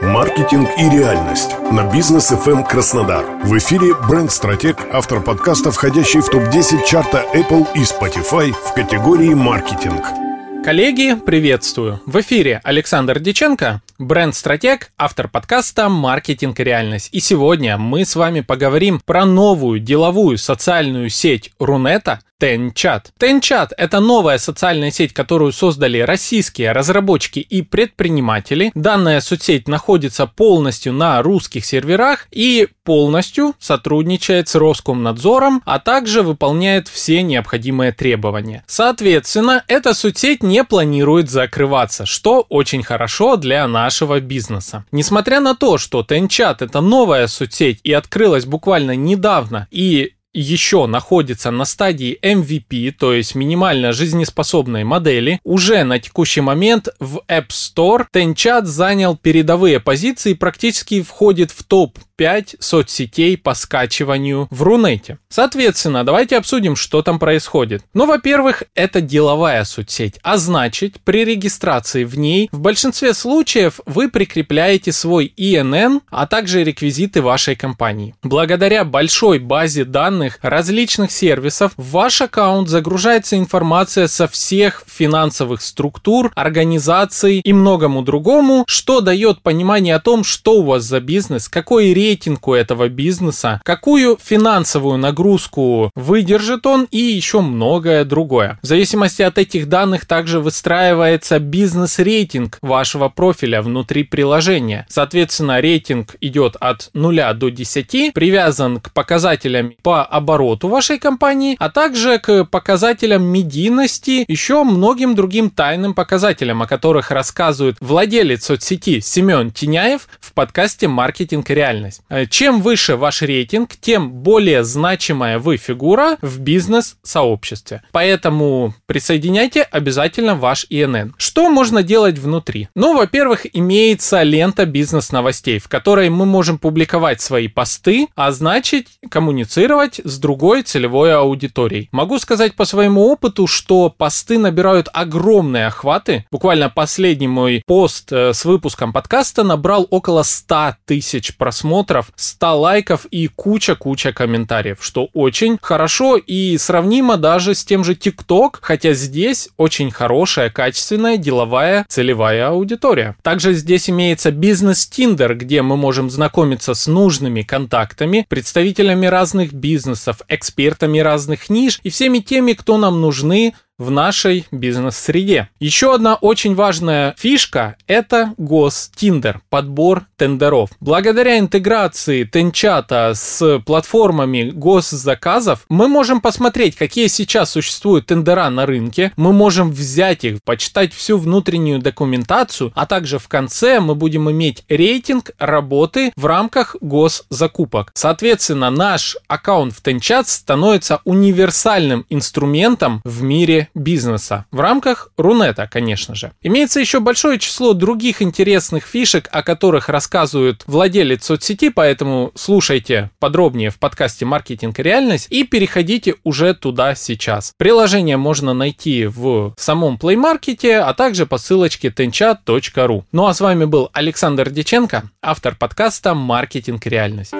Маркетинг и реальность на бизнес FM Краснодар. В эфире бренд-стратег, автор подкаста, входящий в топ-10 чарта Apple и Spotify в категории маркетинг. Коллеги, приветствую! В эфире Александр Диченко, бренд-стратег, автор подкаста «Маркетинг и реальность». И сегодня мы с вами поговорим про новую деловую социальную сеть Рунета – Тенчат. Тенчат – это новая социальная сеть, которую создали российские разработчики и предприниматели. Данная соцсеть находится полностью на русских серверах и полностью сотрудничает с Роскомнадзором, а также выполняет все необходимые требования. Соответственно, эта соцсеть не планирует закрываться, что очень хорошо для нашего бизнеса. Несмотря на то, что Тенчат – это новая соцсеть и открылась буквально недавно, и еще находится на стадии MVP, то есть минимально жизнеспособной модели, уже на текущий момент в App Store Tenchat занял передовые позиции и практически входит в топ 5 соцсетей по скачиванию в Рунете. Соответственно, давайте обсудим, что там происходит. Ну, во-первых, это деловая соцсеть, а значит, при регистрации в ней в большинстве случаев вы прикрепляете свой ИНН, а также реквизиты вашей компании. Благодаря большой базе данных различных сервисов в ваш аккаунт загружается информация со всех финансовых структур, организаций и многому другому, что дает понимание о том, что у вас за бизнес, какой рейтинг у этого бизнеса, какую финансовую нагрузку выдержит он и еще многое другое. В зависимости от этих данных также выстраивается бизнес-рейтинг вашего профиля внутри приложения. Соответственно, рейтинг идет от 0 до 10, привязан к показателям по обороту вашей компании, а также к показателям медийности, еще многим другим тайным показателям, о которых рассказывает владелец соцсети Семен Тиняев в подкасте «Маркетинг и реальность». Э, чем выше ваш рейтинг, тем более значимая вы фигура в бизнес-сообществе. Поэтому присоединяйте обязательно ваш ИНН. Что можно делать внутри? Ну, во-первых, имеется лента бизнес-новостей, в которой мы можем публиковать свои посты, а значит коммуницировать с другой целевой аудиторией. Могу сказать по своему опыту, что посты набирают огромные охваты. Буквально последний мой пост э, с выпуском подкаста набрал около 100 тысяч просмотров просмотров, 100 лайков и куча-куча комментариев, что очень хорошо и сравнимо даже с тем же TikTok, хотя здесь очень хорошая, качественная, деловая, целевая аудитория. Также здесь имеется бизнес Tinder, где мы можем знакомиться с нужными контактами, представителями разных бизнесов, экспертами разных ниш и всеми теми, кто нам нужны в нашей бизнес-среде. Еще одна очень важная фишка – это гостиндер, подбор тендеров. Благодаря интеграции Тенчата с платформами госзаказов мы можем посмотреть, какие сейчас существуют тендера на рынке, мы можем взять их, почитать всю внутреннюю документацию, а также в конце мы будем иметь рейтинг работы в рамках госзакупок. Соответственно, наш аккаунт в Тенчат становится универсальным инструментом в мире бизнеса. В рамках Рунета, конечно же. Имеется еще большое число других интересных фишек, о которых рассказывает владелец соцсети, поэтому слушайте подробнее в подкасте «Маркетинг и реальность» и переходите уже туда сейчас. Приложение можно найти в самом Play Market, а также по ссылочке tenchat.ru. Ну а с вами был Александр Деченко, автор подкаста «Маркетинг и реальность».